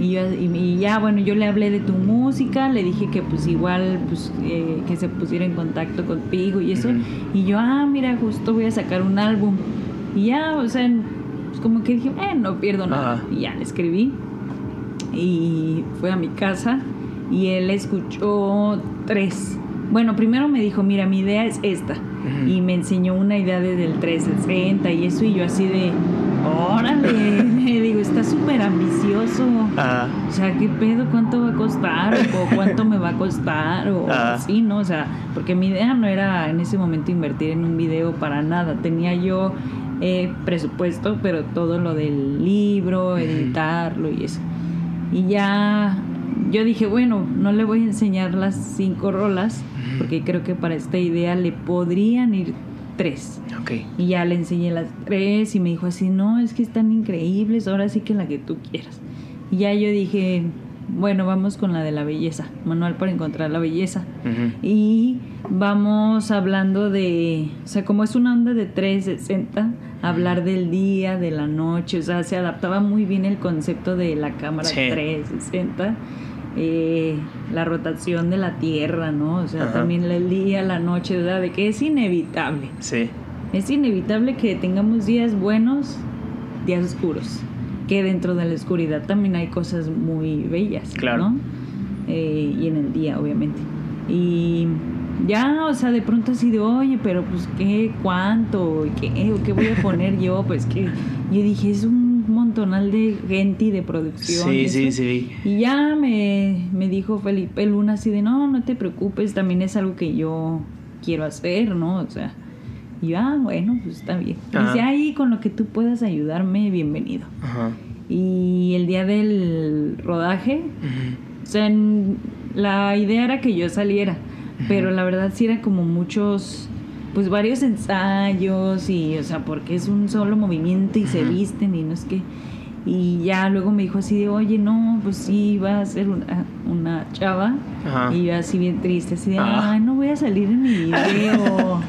Y, yo, y, y ya, bueno, yo le hablé de tu música, le dije que pues igual, pues eh, que se pusiera en contacto contigo y eso. Y yo, ah, mira, justo voy a sacar un álbum. Y ya, o sea, pues como que dije, eh, no pierdo nada. Y ya, le escribí. Y fue a mi casa y él escuchó tres. Bueno, primero me dijo, mira, mi idea es esta. Y me enseñó una idea desde el 360 y eso, y yo así de, órale, le digo, está súper ambicioso. Ah, O sea, ¿qué pedo? ¿Cuánto va a costar? ¿O cuánto me va a costar? O Ah. así, ¿no? O sea, porque mi idea no era en ese momento invertir en un video para nada. Tenía yo eh, presupuesto, pero todo lo del libro, editarlo y eso. Y ya yo dije, bueno, no le voy a enseñar las cinco rolas, porque creo que para esta idea le podrían ir tres. ok. Y ya le enseñé las tres y me dijo así, no, es que están increíbles, ahora sí que la que tú quieras. Y ya yo dije, bueno, vamos con la de la belleza, manual para encontrar la belleza. Ujú. Y vamos hablando de, o sea, como es una onda de 360, hablar del día, de la noche, o sea, se adaptaba muy bien el concepto de la cámara Sí. 360. Eh, la rotación de la Tierra, ¿no? O sea, Ajá. también el día, la noche, ¿verdad? De que es inevitable. Sí. Es inevitable que tengamos días buenos, días oscuros. Que dentro de la oscuridad también hay cosas muy bellas, Claro. ¿no? Eh, y en el día, obviamente. Y ya, o sea, de pronto así de, oye, pero pues qué, cuánto, ¿Y qué, o qué voy a poner yo, pues que yo dije, es un montonal de gente y de producción. Sí, sí, sí. Y ya me, me dijo Felipe Luna así de, no, no te preocupes, también es algo que yo quiero hacer, ¿no? O sea, y yo, ah, bueno, pues está bien. Ajá. Dice, ahí con lo que tú puedas ayudarme, bienvenido. Ajá. Y el día del rodaje, o sea, en- la idea era que yo saliera, pero la verdad sí era como muchos, pues varios ensayos y, o sea, porque es un solo movimiento y se visten y no es que... Y ya luego me dijo así de, oye, no, pues sí, va a ser una, una chava. Ajá. Y yo así bien triste, así de, Ah. ay, no voy a salir en mi video.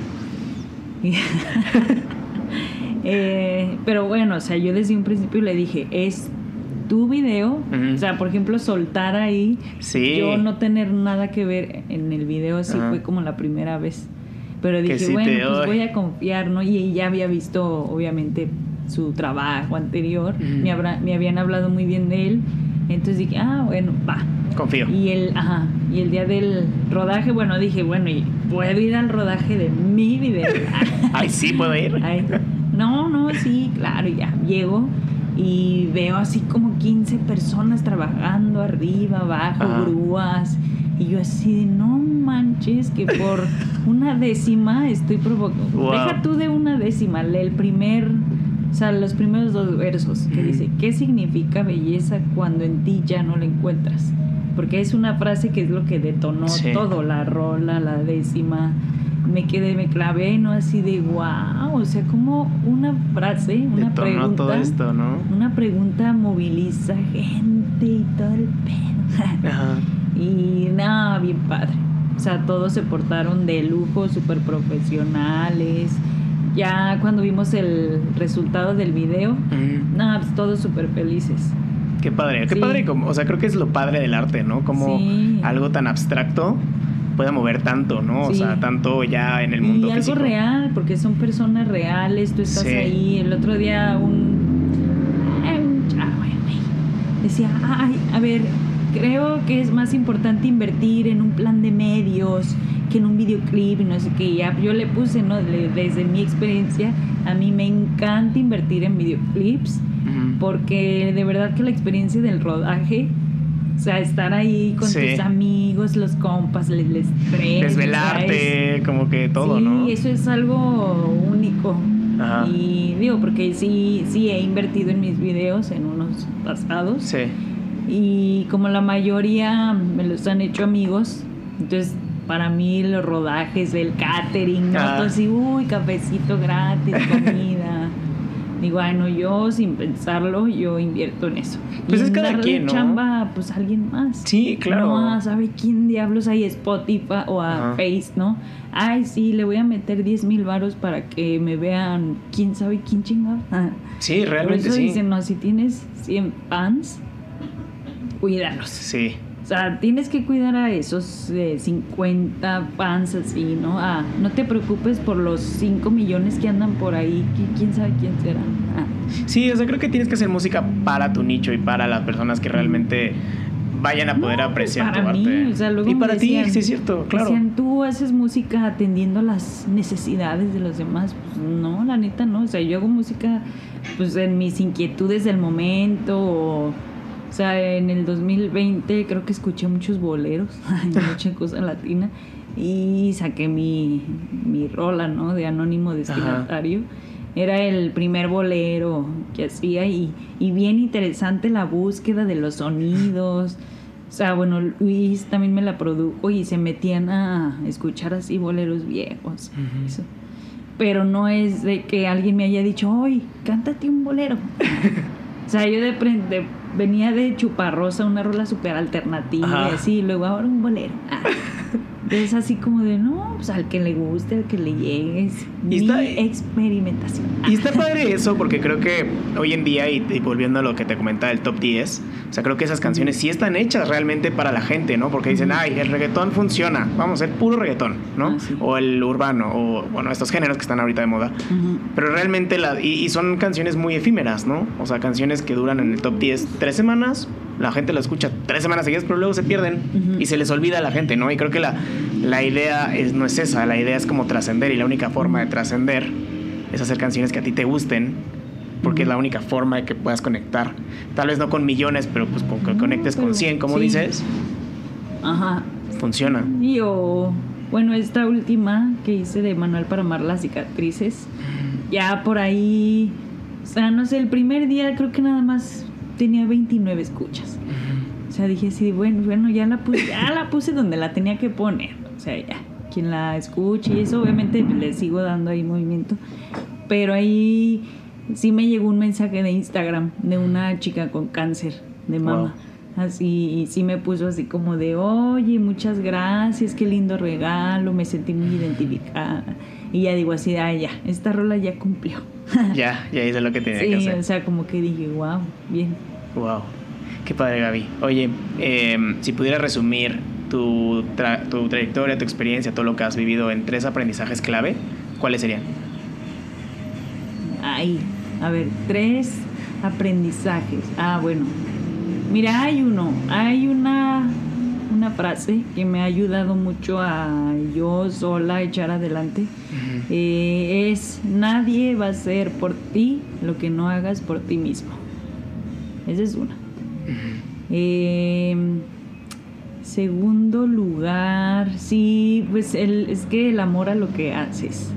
Eh, pero bueno, o sea, yo desde un principio le dije, es tu video. O sea, por ejemplo, soltar ahí, Sí. yo no tener nada que ver en el video, sí Ajá. fue como la primera vez. Pero dije, sí bueno, pues voy a confiar, ¿no? Y ya había visto, obviamente, su trabajo anterior. Me, habrá- me habían hablado muy bien de él. Entonces dije, ah, bueno, va. Confío. Y el, ajá, y el día del rodaje, bueno, dije, bueno, y puedo ir al rodaje de mi video. Ay, sí, puedo ir. Ay, no, no, sí, claro, ya llego y veo así como 15 personas trabajando arriba, abajo, Ajá. grúas. Y yo así de, no manches, que por una décima estoy provocando. Wow. Deja tú de una décima, lee el primer, o sea, los primeros dos versos, que dice, ¿qué significa belleza cuando en ti ya no la encuentras? Porque es una frase que es lo que detonó Sí. todo, la rola, la décima. Me quedé, me clavé, ¿no? Así de wow, o sea, como una frase, una Detonó pregunta. todo esto, ¿no? Una pregunta moviliza gente y todo el pedo. Ajá. Y nada, bien padre. O sea, todos se portaron de lujo, súper profesionales. Ya cuando vimos el resultado del video, Ujú. nada, pues todos súper felices. Qué padre, qué Sí. padre, como, o sea, creo que es lo padre del arte, ¿no? Como Sí. algo tan abstracto pueda mover tanto, ¿no? O Sí. sea, tanto ya en el mundo y algo físico. real, porque son personas reales, tú estás ahí. El otro día un, un chavo decía, ay, a ver, creo que es más importante invertir en un plan de medios que en un videoclip y no sé qué. Ya yo le puse, ¿no? Le- desde mi experiencia, a mí me encanta invertir en videoclips porque de verdad que la experiencia del rodaje, o sea, estar ahí con Sí. tus amigos, los compas, el, el estrés, o sea, es- Desvelarte, como que todo, sí, ¿no? eso es algo único. Ajá. Y digo, porque sí, sí he invertido en mis videos, en unos pasados. Sí. Y como la mayoría me los han hecho amigos, entonces para mí los rodajes, el catering, ¿no? Ah. Todo así, uy, cafecito gratis, comida. Digo, ay, no, yo sin pensarlo, yo invierto en eso. Pues Y es cada darle quien, ¿no? chamba, pues a alguien más. Sí, claro. No, sabe quién diablos hay Spotify o a. Face, ¿no? Ay, sí, le voy a meter 10 mil varos para que me vean quién sabe quién chingado. Sí, Por realmente eso sí. dicen, no, si tienes 100 fans, cuídalos. Sí. O sea, tienes que cuidar a esos eh, 50 fans así, ¿no? Ah, no te preocupes por los 5 millones que andan por ahí, qui- quién sabe quién será. Ah. Sí, o sea, creo que tienes que hacer música para tu nicho y para las personas que realmente vayan a poder No, pues, apreciar para tu mí, arte. o sea, luego y para decían- ti, sí es cierto, claro. Decían, tú haces música atendiendo las necesidades de los demás. Pues no, la neta no. O sea, yo hago música pues en mis inquietudes del momento. O, o sea, en el 2020 creo que escuché muchos boleros, mucha cosa latina. Y saqué mi, mi rola, ¿no? De Anónimo Destinatario. Era el primer bolero que hacía y, y bien interesante la búsqueda de los sonidos. O sea, bueno, Luis también me la produjo y se metían a escuchar así boleros viejos. Eso. Pero no es de que alguien me haya dicho, hoy, cántate un bolero. o sea, yo de, de- venía de Chuparrosa, una rola súper alternativa y así, luego ahora un bolero. Ah. Entonces así como de, no, pues al que le guste, al que le llegue, es Y mi está- experimentación. Y está padre eso porque creo que hoy en día, y, y volviendo a lo que te comentaba el top 10, o sea, creo que esas canciones sí están hechas realmente para la gente, ¿no? Porque dicen, ay, el reggaetón funciona, vamos a hacer puro reggaetón, ¿no? Ah, sí. O el urbano, o bueno, estos géneros que están ahorita de moda. Pero realmente, la, y, y son canciones muy efímeras, ¿no? O sea, canciones que duran en el top 10 tres semanas, la gente lo escucha tres semanas seguidas, pero luego se pierden y se les olvida a la gente, ¿no? Y creo que la, la idea es, no es esa, la idea es como trascender y la única forma de trascender es hacer canciones que a ti te gusten, porque es la única forma de que puedas conectar. Tal vez no con millones, pero pues con que No, conectes con pero 100, como sí. dices, Ajá. funciona. Y o, bueno, esta última que hice de Manual para amar las cicatrices, ya por ahí, o sea, no sé, el primer día creo que nada más tenía 29 escuchas. O sea, dije así, bueno, bueno, ya la puse, ya la puse donde la tenía que poner. O sea, ya, quien la escuche y eso, obviamente le sigo dando ahí movimiento. Pero ahí sí me llegó un mensaje de Instagram de una chica con cáncer de mama. Así, y sí me puso así como de, oye, muchas gracias, qué lindo regalo, me sentí muy identificada. Y ya digo así, ay, ya, esta rola ya cumplió. Ya, ya hice lo que tenía que sí, hacer. o sea, como que dije, wow, bien. Wow, qué padre Gaby. Oye, em, si pudieras resumir tu, tra- tu trayectoria, tu experiencia, todo lo que has vivido en tres aprendizajes clave, ¿cuáles serían? Ay, a ver, tres aprendizajes. Ah, bueno. Mira, hay uno, hay una, una frase que me ha ayudado mucho a yo sola echar adelante. Eh, es, nadie va a hacer por ti lo que no hagas por ti mismo. Esa es una. Eh, segundo lugar, sí, pues el, es que el amor a lo que haces.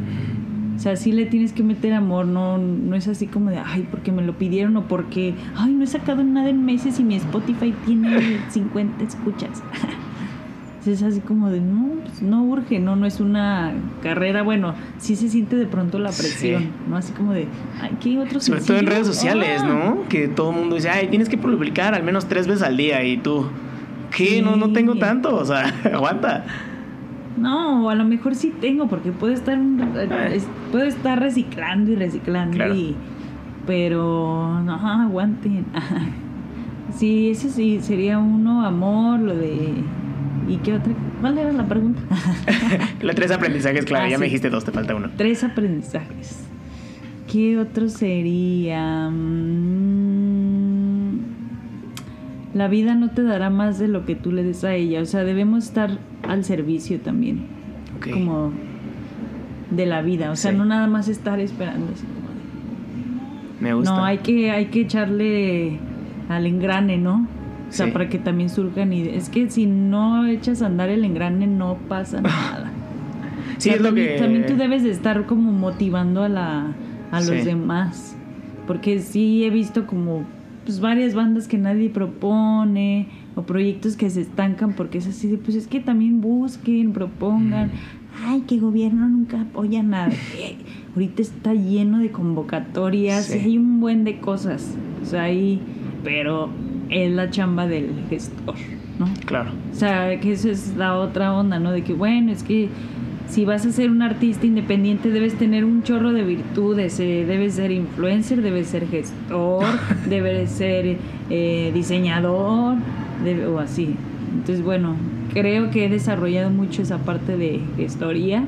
O sea, sí le tienes que meter amor, no, no es así como de, ay, porque me lo pidieron o porque, ay, no he sacado nada en meses y mi Spotify tiene 50 escuchas. es así como de, no, pues no urge, no, no es una carrera, bueno, sí se siente de pronto la presión, Sí. ¿no? Así como de, ay, ¿qué otro Sobre todo en redes sociales, Ah. ¿no? Que todo el mundo dice, ay, tienes que publicar al menos tres veces al día y tú, ¿qué? Sí. No, no tengo tanto, o sea, aguanta. No, a lo mejor sí tengo, porque puedo estar, es- puedo estar reciclando y reciclando, Claro. y, pero no, aguanten. Sí, ese sí sería uno, amor, lo de ¿Y qué otra? ¿Cuál era la pregunta? Los tres aprendizajes, claro, Ah, ya me dijiste dos, te falta uno. Tres aprendizajes. ¿Qué otro sería? Mm, La vida no te dará más de lo que tú le des a ella. O sea, debemos estar al servicio también. Ok. Como de la vida. O sea, Sí. no nada más estar esperando así como de- Me gusta. No, hay que, hay que echarle al engrane, ¿no? O sea, Sí. para que también surjan ideas. Es que si no echas a andar el engrane, no pasa nada. Sí, O sea, es lo también, que. también tú debes de estar como motivando a, la, a los Sí. demás. Porque sí he visto como pues, varias bandas que nadie propone o proyectos que se estancan porque es así de, pues es que también busquen, propongan. Ay, que gobierno nunca apoya nada. Ahorita está lleno de convocatorias Sí. y hay un buen de cosas. O sea, ahí, pero es la chamba del gestor, ¿no? Claro. O sea, que esa es la otra onda, ¿no? De que, bueno, es que si vas a ser un artista independiente debes tener un chorro de virtudes. eh, debes ser influencer, debes ser gestor, debes ser eh, diseñador, debe- o así. Entonces, bueno, creo que he desarrollado mucho esa parte de gestoría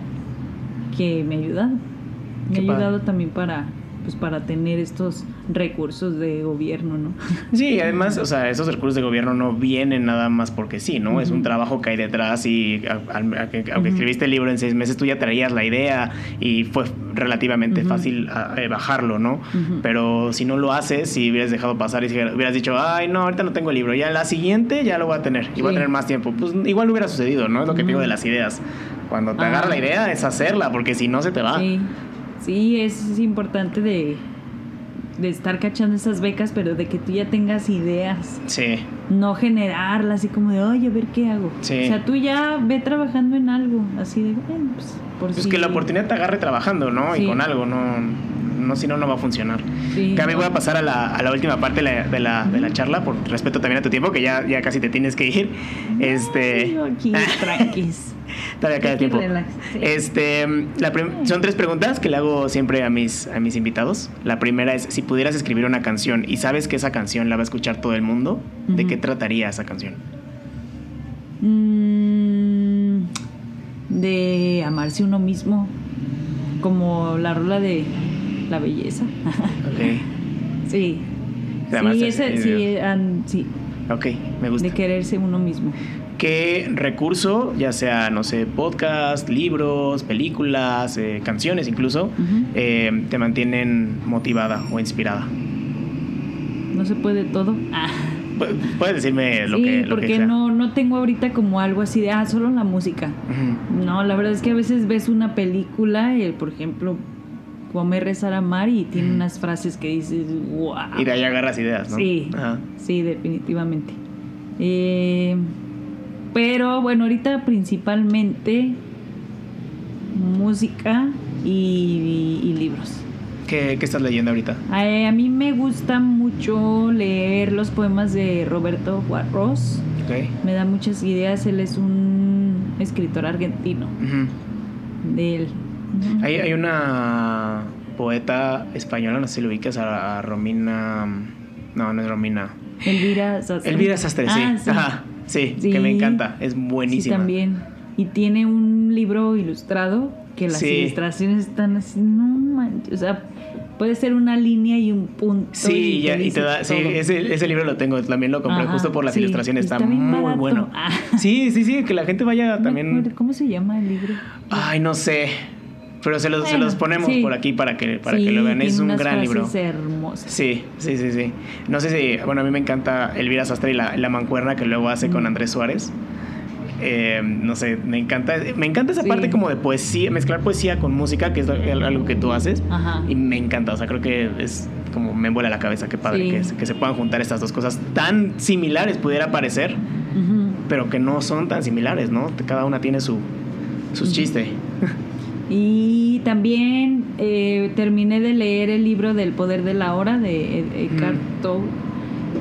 que me ha ayudado. Me Qué ha padre. ayudado también para, pues, para tener estos recursos de gobierno, ¿no? Sí, además, o sea, esos recursos de gobierno no vienen nada más porque sí, ¿no? Es un trabajo que hay detrás y aunque escribiste el libro en seis meses, tú ya traías la idea y fue relativamente fácil a- eh, bajarlo, ¿no? Pero si no lo haces, si hubieras dejado pasar y hubieras dicho, ay, no, ahorita no tengo el libro, ya la siguiente ya lo voy a tener y voy a Sí. tener más tiempo, pues igual hubiera sucedido, ¿no? Es lo que digo de las ideas. Cuando te Ah. agarra la idea es hacerla, porque si no se te va. Sí, sí, es, es importante de, de estar cachando esas becas, pero de que tú ya tengas ideas, Sí. no generarlas así como de, oye, a ver qué hago. Sí. O sea, tú ya ve trabajando en algo, así de, bueno, pues, por Pues si- que la oportunidad te agarre trabajando, ¿no? Y con algo, no, no si no, no va a funcionar. Sí, Gaby, voy a pasar a la, a la última parte de la, de, la, de la charla, por respeto también a tu tiempo, que ya, ya casi te tienes que ir. Este. Aquí, tranquis. Todavía queda tiempo. relax, sí. Este, la son tres preguntas que le hago siempre a mis, a mis invitados. La primera es, si pudieras escribir una canción y sabes que esa canción la va a escuchar todo el mundo, ¿de qué trataría esa canción? Mm, de amarse uno mismo, como la rola de la belleza. Ok. sí. Sí, es- ese- es- sí, an- sí, Ok, me gusta. de quererse uno mismo. ¿Qué recurso, ya sea, no sé, podcast, libros, películas, eh, canciones incluso, Ujú. eh, te mantienen motivada o inspirada? No se puede todo. Ah. Pu- Puedes decirme lo sí, que, lo porque que sea. no, no tengo ahorita como algo así de, ah, solo la música. Ujú. No, la verdad es que a veces ves una película, y, por ejemplo, Comer, Rezar, Amar, y tiene Ujú. unas frases que dices, wow. Y de ahí agarras ideas, ¿no? Sí, Ajá. sí, definitivamente. Eh, pero bueno, ahorita principalmente música y, y libros. ¿Qué, qué estás leyendo ahorita? Eh, a mí me gusta mucho leer los poemas de Roberto Juarros. Ok. Me da muchas ideas. Él es un escritor argentino. Ujú. De él. Hay, hay una poeta española, no sé si lo ubicas, a, a Romina. No, no es Romina. Elvira Sastre. Elvira Sastre, sí. Ah, sí. Ajá, sí, Sí. que me encanta. Es Sí, buenísima. también. Y tiene un libro ilustrado que las Sí. ilustraciones están así, no manches, o sea, puede ser una línea y un punto. Sí, ya, y te da, sí, ese, ese libro lo tengo, también lo compré Ajá, justo por las sí, ilustraciones, está, está muy barato. bueno. Ah. Sí, sí, sí, que la gente vaya también. ¿Cómo se llama el libro? Ay, no sé, pero se los, se Bueno, los ponemos sí. por aquí para que, para Sí, que lo vean, es un gran libro. hermosas. Sí, sí, sí, sí. No sé si, bueno, a mí me encanta Elvira Sastre y la, la mancuerna que luego hace con Mm. Andrés Suárez. Eh, no sé, me encanta, me encanta esa Sí. parte como de poesía, mezclar poesía con música, que es algo que tú haces. Ajá. Y me encanta, o sea, creo que es como me envuela la cabeza, qué padre Sí. que, se- que se puedan juntar estas dos cosas tan similares, pudiera parecer, Ujú. pero que no son tan similares, ¿no? Cada una tiene su, sus Ujú. chistes. Y también eh, terminé de leer el libro del poder de la hora de Eckhart Mm. Tolle.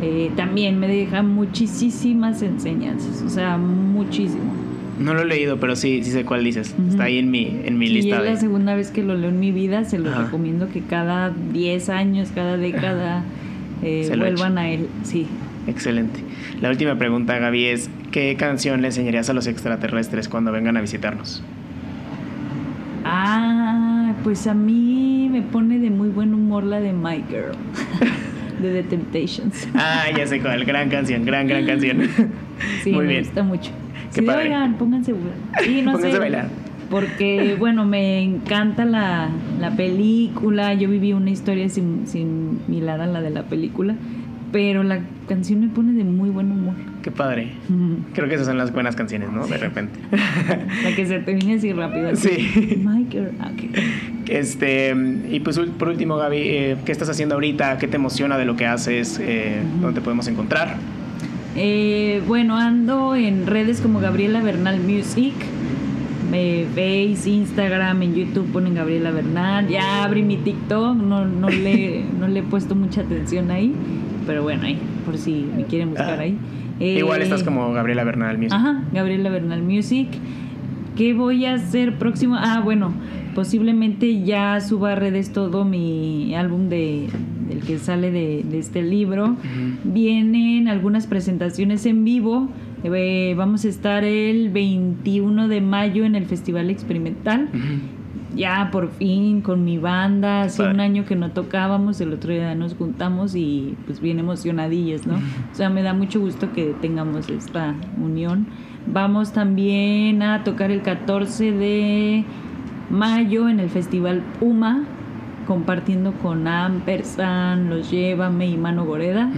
Eh, también me deja muchísimas enseñanzas, o sea, muchísimo. No lo he leído, pero sí, sí sé cuál dices. Está ahí en mi, en mi lista. es de- la segunda vez que lo leo en mi vida, se lo Ajá. recomiendo que cada 10 años, cada década eh, vuelvan a él. Sí. Excelente. La última pregunta, Gaby, es ¿qué canción le enseñarías a los extraterrestres cuando vengan a visitarnos? Ah, pues a mí me pone de muy buen humor la de My Girl. de The Temptations. Ah, ya sé cuál, gran canción, gran, gran canción. Sí, Muy me bien. gusta mucho. Qué sí, padre. oigan, pónganse Sí, no Pónganse sé. a bailar. Porque, bueno, me encanta la, la película. Yo viví una historia sim- similar a la de la película. Pero la canción me pone de muy buen humor. Qué padre. Creo que esas son las buenas canciones, ¿no? De repente. La que se te viene así rápido. así. Sí. My girl. Ah, ok. Este, y pues por último, Gaby, eh, ¿qué estás haciendo ahorita? ¿Qué te emociona de lo que haces? Eh, ¿Dónde te podemos encontrar? Eh, bueno, ando en redes como Gabriela Bernal Music. Me veis Instagram, en YouTube ponen Gabriela Bernal. Ya abrí mi TikTok, no, no, le, no le he puesto mucha atención ahí. Pero bueno, ahí, por si me quieren buscar Ah. ahí. Eh, Igual estás como Gabriela Bernal Music. Ajá, Gabriela Bernal Music. ¿Qué voy a hacer próximo? Ah, bueno, posiblemente ya suba a redes todo mi álbum de, del que sale de, de este libro. Vienen algunas presentaciones en vivo. Eh, vamos a estar el 21 de mayo en el Festival Experimental. Ujú. Ya por fin con mi banda. Hace un año que no tocábamos, el otro día nos juntamos y pues bien emocionadillos, ¿no? O sea, me da mucho gusto que tengamos esta unión. Vamos también a tocar el 14 de mayo en el Festival Puma, compartiendo con Ampersand, Los Llévame y Mano Goreda.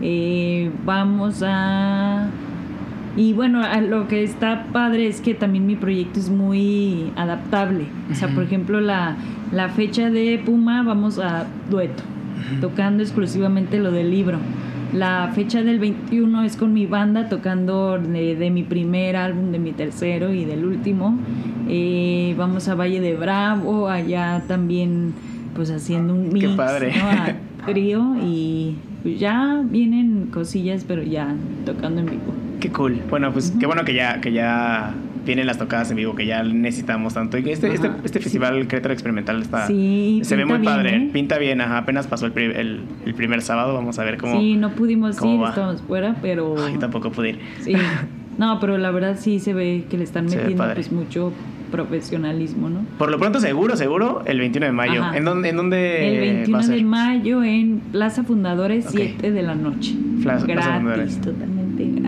Eh, vamos a... Y bueno, lo que está padre es que también mi proyecto es muy adaptable. O sea, por ejemplo, la, la fecha de Puma vamos a dueto, tocando exclusivamente lo del libro. La fecha del 21 es con mi banda tocando de, de mi primer álbum, de mi tercero y del último. Eh, vamos a Valle de Bravo, allá también pues haciendo un Qué mix padre. ¿no? a trío y pues ya vienen cosillas, pero ya tocando en vivo. Qué cool. Bueno, pues qué bueno que ya, que ya vienen las tocadas en vivo, que ya necesitamos tanto. Y este, este, este festival Querétaro Experimental está... Sí, se ve muy bien, padre. ¿eh? Pinta bien, ajá. Apenas pasó el, el, el primer sábado. Vamos a ver cómo... Sí, no pudimos ir, va. estábamos fuera, pero Ay, tampoco pude ir. sí. No, pero la verdad sí se ve que le están Se metiendo pues mucho profesionalismo, ¿no? Por lo pronto, seguro, seguro, el 21 de mayo. Ajá. ¿En dónde, en dónde El va 21 a ser? de mayo en Plaza Fundadores, Ok. 7 de la noche. Plaza- Plaza gratis, Fundadores.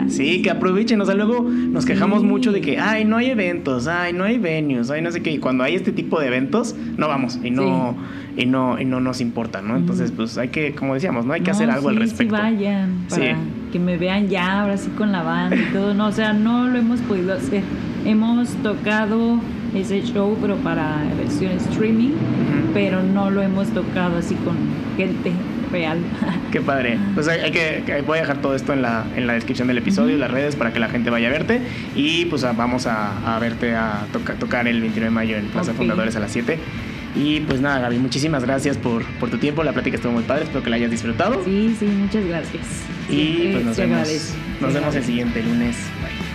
Sí, que aprovechen. O sea, luego nos quejamos Sí. mucho de que, ay, no hay eventos, ay, no hay venues, ay, no sé qué. Y cuando hay este tipo de eventos, no vamos y no, y no, y no nos importa, ¿no? Entonces, pues hay que, como decíamos, ¿no? Hay que No, hacer algo al respecto. Sí vayan, para que me vean ya, ahora sí con la banda y todo. No, o sea, no lo hemos podido hacer. Hemos tocado ese show, pero para versión streaming, pero no lo hemos tocado así con gente real. Qué padre. Pues hay, hay que, voy a dejar todo esto en la, en la descripción del episodio, las redes, para que la gente vaya a verte. Y pues vamos a, a verte a toca- tocar el 29 de mayo en Plaza Ok. Fundadores a las 7. Y pues nada, Gaby, muchísimas gracias por, por tu tiempo. La plática estuvo muy padre, espero que la hayas disfrutado. Sí, sí, muchas gracias. y Siempre pues nos vemos, nos vemos el siguiente lunes. Bye.